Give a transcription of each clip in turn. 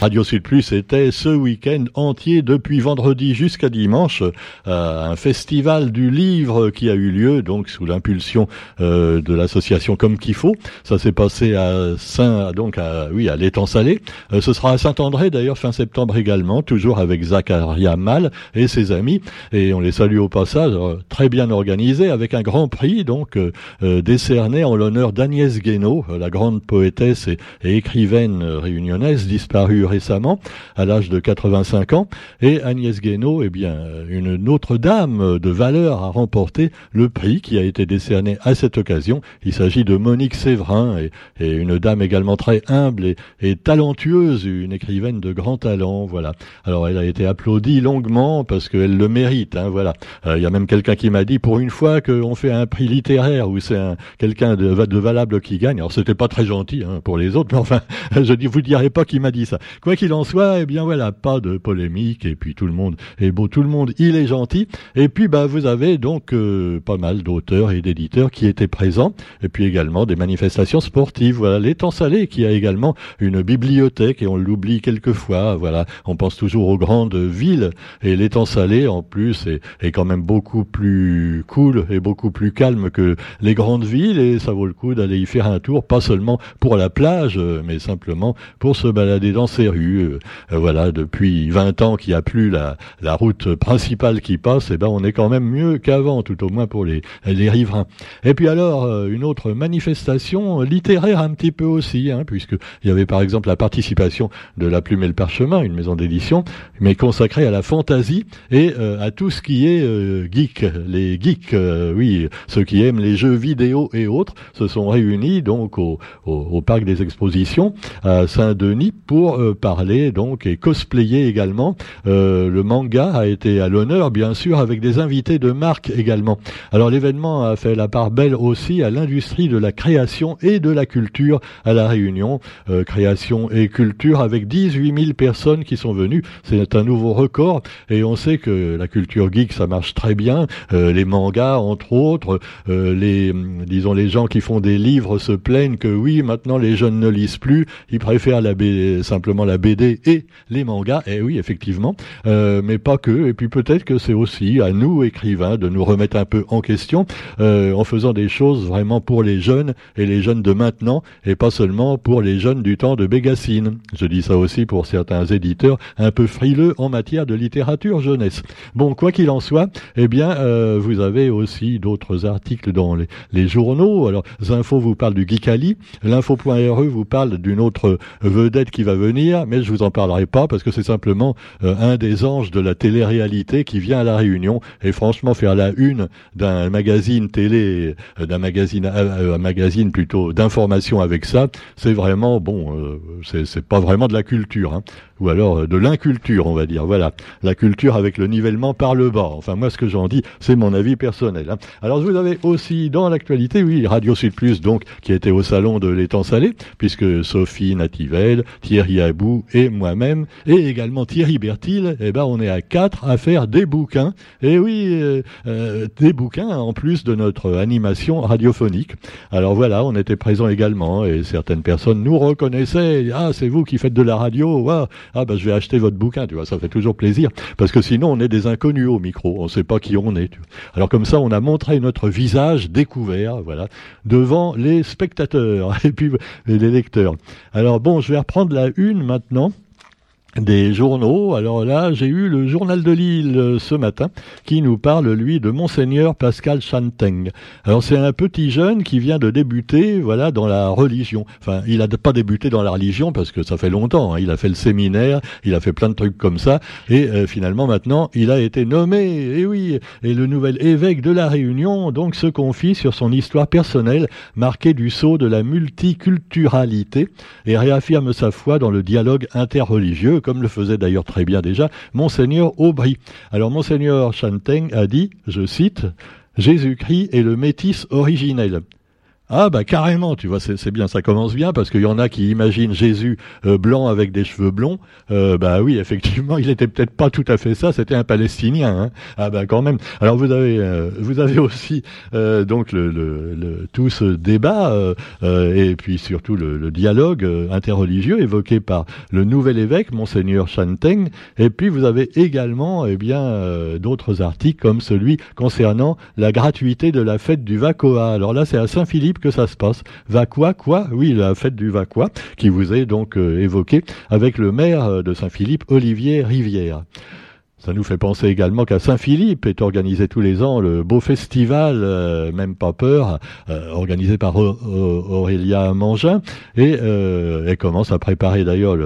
Radio Sud Plus était ce week-end entier depuis vendredi jusqu'à dimanche euh, un festival du livre qui a eu lieu donc sous l'impulsion euh, de l'association Comme qu'il faut. Ça s'est passé à Saint donc à oui à l'étang salé. Euh, ce sera à Saint-André d'ailleurs fin septembre également, toujours avec Zacharia Mal et ses amis et on les salue au passage, très bien organisé avec un grand prix donc décerné en l'honneur d'Agnès Guénaud, la grande poétesse et écrivaine réunionnaise disparue récemment, à l'âge de 85 ans, et Agnès Guénaud, eh bien, une autre dame de valeur a remporté le prix qui a été décerné à cette occasion. Il s'agit de Monique Séverin, et, une dame également très humble et, talentueuse, une écrivaine de grand talent, voilà. Alors elle a été applaudie longuement parce qu'elle le mérite, hein, voilà. Euh, il y a même quelqu'un qui m'a dit, pour une fois qu'on fait un prix littéraire où c'est quelqu'un de, valable qui gagne, alors c'était pas très gentil hein, pour les autres, mais enfin, je vous direz pas qui m'a dit ça. Quoi qu'il en soit, eh bien voilà, pas de polémique, et puis tout le monde est beau, tout le monde, il est gentil. Et puis bah vous avez donc euh, pas mal d'auteurs et d'éditeurs qui étaient présents, et puis également des manifestations sportives. Voilà, l'étang salé qui a également une bibliothèque, et on l'oublie quelquefois. Voilà, on pense toujours aux grandes villes, et l'étang salé en plus est, quand même beaucoup plus cool et beaucoup plus calme que les grandes villes, et ça vaut le coup d'aller y faire un tour, pas seulement pour la plage, mais simplement pour se balader dans ces rues. Euh, euh, voilà, depuis 20 ans qu'il n'y a plus la, la route principale qui passe, et eh ben on est quand même mieux qu'avant, tout au moins pour les, les riverains. Et puis alors, euh, une autre manifestation littéraire un petit peu aussi, hein, puisque y avait par exemple la participation de La Plume et le Parchemin, une maison d'édition, mais consacrée à la fantaisie et à tout ce qui est geek. Les geeks, oui, ceux qui aiment les jeux vidéo et autres, se sont réunis donc au, au, au parc des expositions à Saint-Denis pour euh, parler donc et cosplayer également. Euh, le manga a été à l'honneur, bien sûr, avec des invités de marque également. Alors l'événement a fait la part belle aussi à l'industrie de la création et de la culture à la Réunion. Euh, création et culture avec 18 000 personnes qui sont venues. C'est un nouveau record et on sait que la culture geek ça marche très bien. les mangas entre autres, les disons les gens qui font des livres se plaignent que oui maintenant les jeunes ne lisent plus, ils préfèrent la simplement la BD et les mangas. Et eh oui, effectivement, euh, mais pas que. Et puis peut-être que c'est aussi à nous écrivains de nous remettre un peu en question euh, en faisant des choses vraiment pour les jeunes et les jeunes de maintenant et pas seulement pour les jeunes du temps de Bégassine. Je dis ça aussi pour certains éditeurs un peu frileux en matière de littérature jeunesse. Bon, quoi qu'il en soit, eh bien, euh, vous avez aussi d'autres articles dans les, les journaux. Alors, Zinfo vous parle du Geekali, l'info.re vous parle d'une autre vedette qui va venir, mais je vous en parlerai pas parce que c'est simplement euh, un des anges de la télé-réalité qui vient à la Réunion et franchement faire la une d'un magazine télé, euh, d'un magazine, euh, un magazine plutôt d'information avec ça, c'est vraiment bon, c'est pas vraiment de la culture. Hein ou alors euh, de l'inculture, on va dire. Voilà, la culture avec le nivellement par le bas. Enfin, moi, ce que j'en dis, c'est mon avis personnel. Hein. Alors, vous avez aussi dans l'actualité, oui, Radio Sud Plus, donc, qui était au salon de l'étang salé, puisque Sophie Nativelle, Thierry Abou et moi-même, et également Thierry Bertil, eh ben, on est à quatre à faire des bouquins. Et oui, euh, euh, des bouquins en plus de notre animation radiophonique. Alors voilà, on était présents également, et certaines personnes nous reconnaissaient. Ah, c'est vous qui faites de la radio. Ah ben je vais acheter votre bouquin, tu vois, ça fait toujours plaisir. Parce que sinon on est des inconnus au micro, on ne sait pas qui on est. Alors comme ça on a montré notre visage découvert, voilà, devant les spectateurs et puis les lecteurs. Alors bon, je vais reprendre la une maintenant des journaux. Alors là, j'ai eu le journal de Lille euh, ce matin qui nous parle, lui, de Monseigneur Pascal Chanteng. Alors c'est un petit jeune qui vient de débuter, voilà, dans la religion. Enfin, il a pas débuté dans la religion parce que ça fait longtemps. Hein. Il a fait le séminaire, il a fait plein de trucs comme ça, et euh, finalement maintenant, il a été nommé. Et oui, et le nouvel évêque de la Réunion donc se confie sur son histoire personnelle marquée du sceau de la multiculturalité et réaffirme sa foi dans le dialogue interreligieux comme le faisait d'ailleurs très bien déjà Monseigneur Aubry. Alors Monseigneur Chanteng a dit, je cite, Jésus-Christ est le métis originel. Ah bah carrément, tu vois, c'est bien, ça commence bien parce qu'il y en a qui imaginent Jésus euh, blanc avec des cheveux blonds. Euh, bah oui, effectivement, il était peut-être pas tout à fait ça, c'était un Palestinien. Hein. Ah bah quand même. Alors vous avez, euh, vous avez aussi donc le, le, tout ce débat et puis surtout le, dialogue interreligieux évoqué par le nouvel évêque, monseigneur Chanteng. Et puis vous avez également, eh bien, d'autres articles comme celui concernant la gratuité de la fête du Vacoa. Alors là, c'est à Saint-Philippe que ça se passe. Va quoi Oui, la fête du Va quoi qui vous est donc euh, évoquée avec le maire de Saint-Philippe, Olivier Rivière. Ça nous fait penser également qu'à Saint-Philippe est organisé tous les ans le beau festival, euh, même pas peur, euh, organisé par Aurélia Mangin, et euh, elle commence à préparer d'ailleurs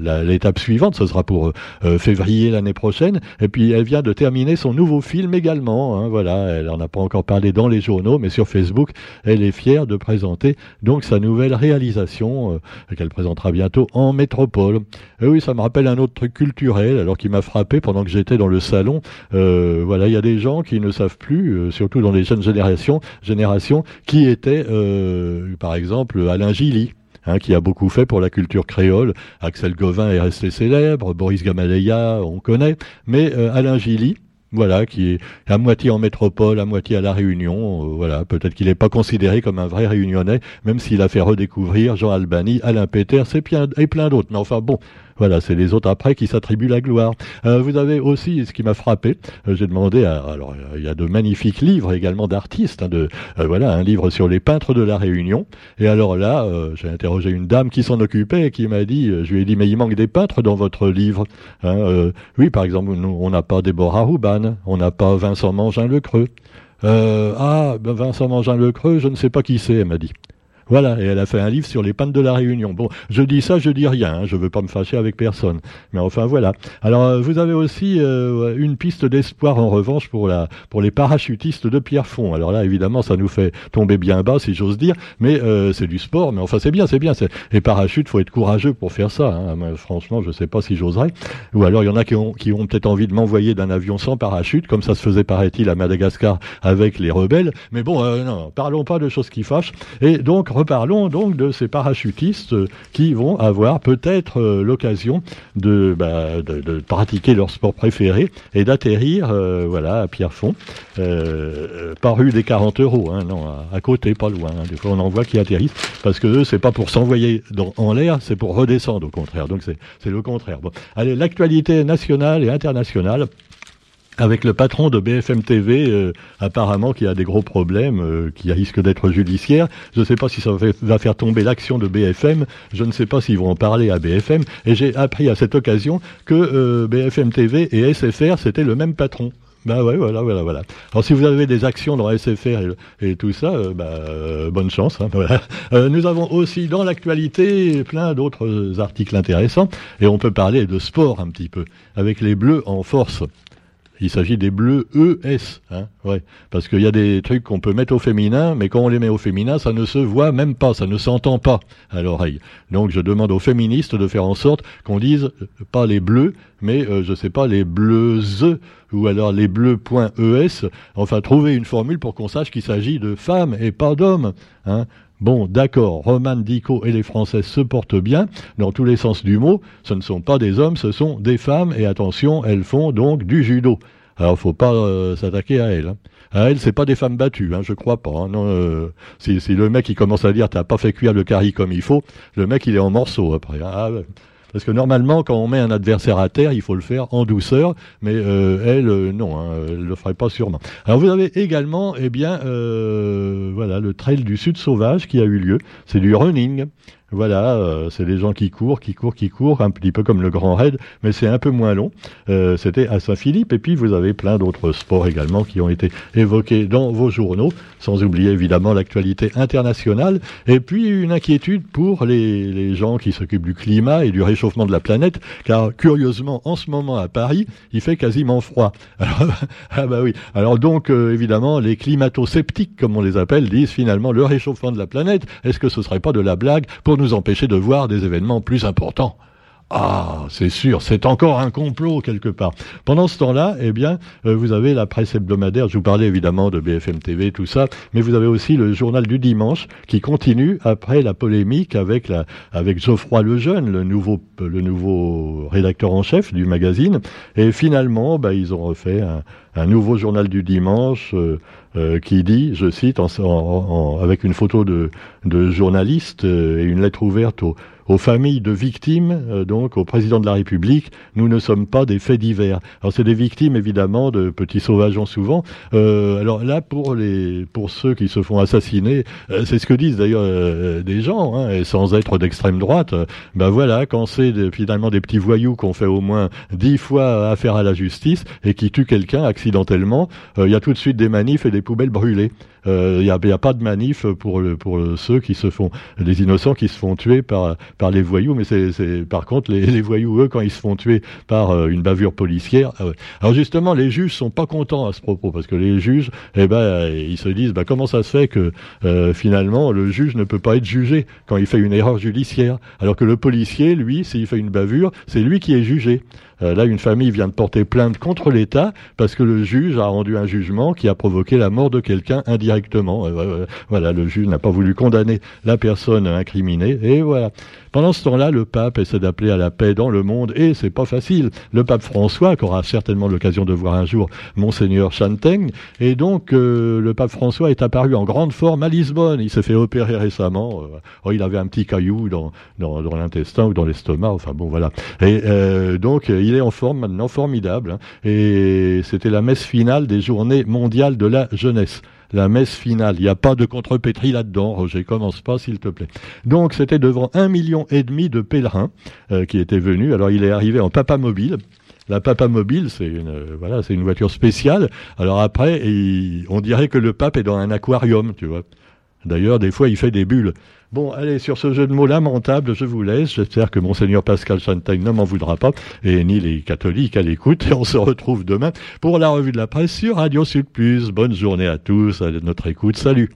l'étape suivante, ce sera pour février l'année prochaine, et puis elle vient de terminer son nouveau film également, hein, voilà, elle n'en a pas encore parlé dans les journaux, mais sur Facebook, elle est fière de présenter donc sa nouvelle réalisation qu'elle présentera bientôt en métropole. Et oui, ça me rappelle un autre truc culturel, alors qui m'a frappé pendant que j'ai dans le salon, euh, voilà, il y a des gens qui ne savent plus, euh, surtout dans les jeunes générations, générations qui était, euh, par exemple, Alain Gilly. Hein, qui a beaucoup fait pour la culture créole. Axel Gauvin est resté célèbre, Boris Gamaleya, on connaît, mais Alain Gilly, voilà, qui est à moitié en métropole, à moitié à la Réunion. voilà, peut-être qu'il n'est pas considéré comme un vrai Réunionnais, même s'il a fait redécouvrir Jean Albany, Alain Péter, et plein d'autres. Mais enfin bon, voilà, c'est les autres après qui s'attribuent la gloire. Euh, vous avez aussi, ce qui m'a frappé, euh, j'ai demandé, à, alors il y a de magnifiques livres également d'artistes, hein, de euh, voilà, un livre sur les peintres de la Réunion. Et alors là, j'ai interrogé une dame qui s'en occupait et qui m'a dit, je lui ai dit, mais il manque des peintres dans votre livre. Hein, oui, par exemple, nous, on n'a pas Déborah On n'a pas Vincent Mangin Le Creux. ah, ben Vincent Mangin Le Creux, je ne sais pas qui c'est, elle m'a dit. Voilà, et elle a fait un livre sur les pannes de la Réunion. Bon, je dis ça, je dis rien, hein, je veux pas me fâcher avec personne. Mais enfin voilà. Alors euh, vous avez aussi euh, une piste d'espoir en revanche pour la pour les parachutistes de Pierrefonds. Alors là évidemment ça nous fait tomber bien bas si j'ose dire, mais euh, c'est du sport. Mais enfin c'est bien, c'est bien. Les parachutes, faut être courageux pour faire ça. Hein. franchement, je sais pas si j'oserais. Ou alors il y en a qui ont qui ont peut-être envie de m'envoyer d'un avion sans parachute, comme ça se faisait paraît-il à Madagascar avec les rebelles. Mais bon, non, parlons pas de choses qui fâchent. Et donc reparlons donc de ces parachutistes qui vont avoir peut-être euh, l'occasion bah, de, de, pratiquer leur sport préféré et d'atterrir euh, voilà, à Pierrefonds, euh, par rue des 40 euros, hein, non, à, côté, pas loin. Hein. des fois, on en voit qui atterrissent, parce que eux, c'est pas pour s'envoyer en l'air, c'est pour redescendre au contraire. Donc c'est le contraire. Bon. Allez, l'actualité nationale et internationale avec le patron de BFM TV, euh, apparemment qui a des gros problèmes, euh, qui risque d'être judiciaire. Je ne sais pas si ça va faire tomber l'action de BFM. Je ne sais pas s'ils vont en parler à BFM. Et j'ai appris à cette occasion que euh, BFM TV et SFR c'était le même patron. Ben ouais, voilà, voilà, voilà. Alors si vous avez des actions dans SFR et, tout ça, bah, bonne chance. Hein, voilà. nous avons aussi dans l'actualité plein d'autres articles intéressants et on peut parler de sport un petit peu avec les Bleus en force. Il s'agit des bleus ES, hein, ouais, parce qu'il y a des trucs qu'on peut mettre au féminin, mais quand on les met au féminin, ça ne se voit même pas, ça ne s'entend pas à l'oreille. Donc je demande aux féministes de faire en sorte qu'on dise euh, pas les bleus, mais euh, je sais pas les bleus ou alors les bleus.es. Enfin, trouver une formule pour qu'on sache qu'il s'agit de femmes et pas d'hommes. Hein. Bon, d'accord, Roman Dico et les Françaises se portent bien, dans tous les sens du mot, ce ne sont pas des hommes, ce sont des femmes, et attention, elles font donc du judo. Alors, faut pas euh, s'attaquer à elles. Hein. À elles, c'est pas des femmes battues, hein, je crois pas. Hein. Non, euh, si, le mec il commence à dire t'as pas fait cuire le curry comme il faut, le mec il est en morceaux après. Hein. Ah, parce que normalement, quand on met un adversaire à terre, il faut le faire en douceur, mais euh, elle, euh, non, hein, elle le ferait pas sûrement. Alors vous avez également, eh bien, euh, voilà, le trail du Sud sauvage qui a eu lieu. C'est du running. Voilà, euh, c'est des gens qui courent, qui courent, qui courent, un petit peu comme le Grand Raid, mais c'est un peu moins long. Euh, C'était à Saint-Philippe, et puis vous avez plein d'autres sports également qui ont été évoqués dans vos journaux, sans oublier évidemment l'actualité internationale, et puis une inquiétude pour les, les gens qui s'occupent du climat et du réchauffement de la planète, car curieusement, en ce moment à Paris, il fait quasiment froid. Alors, ah bah oui. Alors donc, euh, évidemment, les climato-sceptiques, comme on les appelle, disent finalement le réchauffement de la planète, est-ce que ce serait pas de la blague pour nous empêcher de voir des événements plus importants. Ah, c'est sûr, c'est encore un complot quelque part. Pendant ce temps-là, eh bien, euh, vous avez la presse hebdomadaire. Je vous parlais évidemment de BFM TV, tout ça, mais vous avez aussi le journal du dimanche qui continue après la polémique avec la, avec Geoffroy Lejeune, le nouveau, le nouveau rédacteur en chef du magazine. Et finalement, bah, ils ont refait un, nouveau journal du dimanche euh, euh, qui dit, je cite, avec une photo de, de journaliste et une lettre ouverte au, aux familles de victimes, euh, donc au président de la République, nous ne sommes pas des faits divers. Alors c'est des victimes évidemment de petits sauvages souvent. Euh, alors là pour les pour ceux qui se font assassiner, euh, c'est ce que disent d'ailleurs euh, des gens, hein, et sans être d'extrême droite. ben voilà, quand c'est finalement des petits voyous qu'on fait au moins dix fois affaire à la justice et qui tuent quelqu'un accidentellement, il y a tout de suite des manifs et des poubelles brûlées. Il euh, n'y a, a, pas de manif pour, pour ceux qui se font, les innocents qui se font tuer par, par les voyous, mais c'est par contre les, les, voyous, eux, quand ils se font tuer par euh, une bavure policière. Euh, alors justement, les juges sont pas contents à ce propos, parce que les juges, eh ben, ils se disent, bah, comment ça se fait que finalement le juge ne peut pas être jugé quand il fait une erreur judiciaire, alors que le policier, lui, s'il fait une bavure, c'est lui qui est jugé. Euh, là, une famille vient de porter plainte contre l'État parce que le juge a rendu un jugement qui a provoqué la mort de quelqu'un indirectement. Euh, voilà, le juge n'a pas voulu condamner la personne incriminée et voilà. Pendant ce temps-là, le pape essaie d'appeler à la paix dans le monde et c'est pas facile. Le pape François, qui aura certainement l'occasion de voir un jour Monseigneur Chantaigne, et donc euh, le pape François est apparu en grande forme à Lisbonne. Il s'est fait opérer récemment. oh, il avait un petit caillou dans, dans, l'intestin ou dans l'estomac. Enfin bon, voilà. Et donc il il est en forme maintenant, formidable. Hein. Et c'était la messe finale des journées mondiales de la jeunesse la messe finale. Il n'y a pas de contrepétrie là-dedans, Roger, commence pas s'il te plaît. Donc c'était devant un million et demi de pèlerins euh, qui étaient venus. Alors il est arrivé en papa mobile. La papa mobile, c'est une voilà, c'est une voiture spéciale. Alors après, on dirait que le pape est dans un aquarium, tu vois. D'ailleurs, des fois, il fait des bulles. Bon, allez, sur ce jeu de mots lamentable, je vous laisse. J'espère que Monseigneur Pascal Chantagne ne m'en voudra pas, et ni les catholiques à l'écoute. Et on se retrouve demain pour la revue de la presse sur Radio Sud Plus. Bonne journée à tous, à notre écoute. Salut.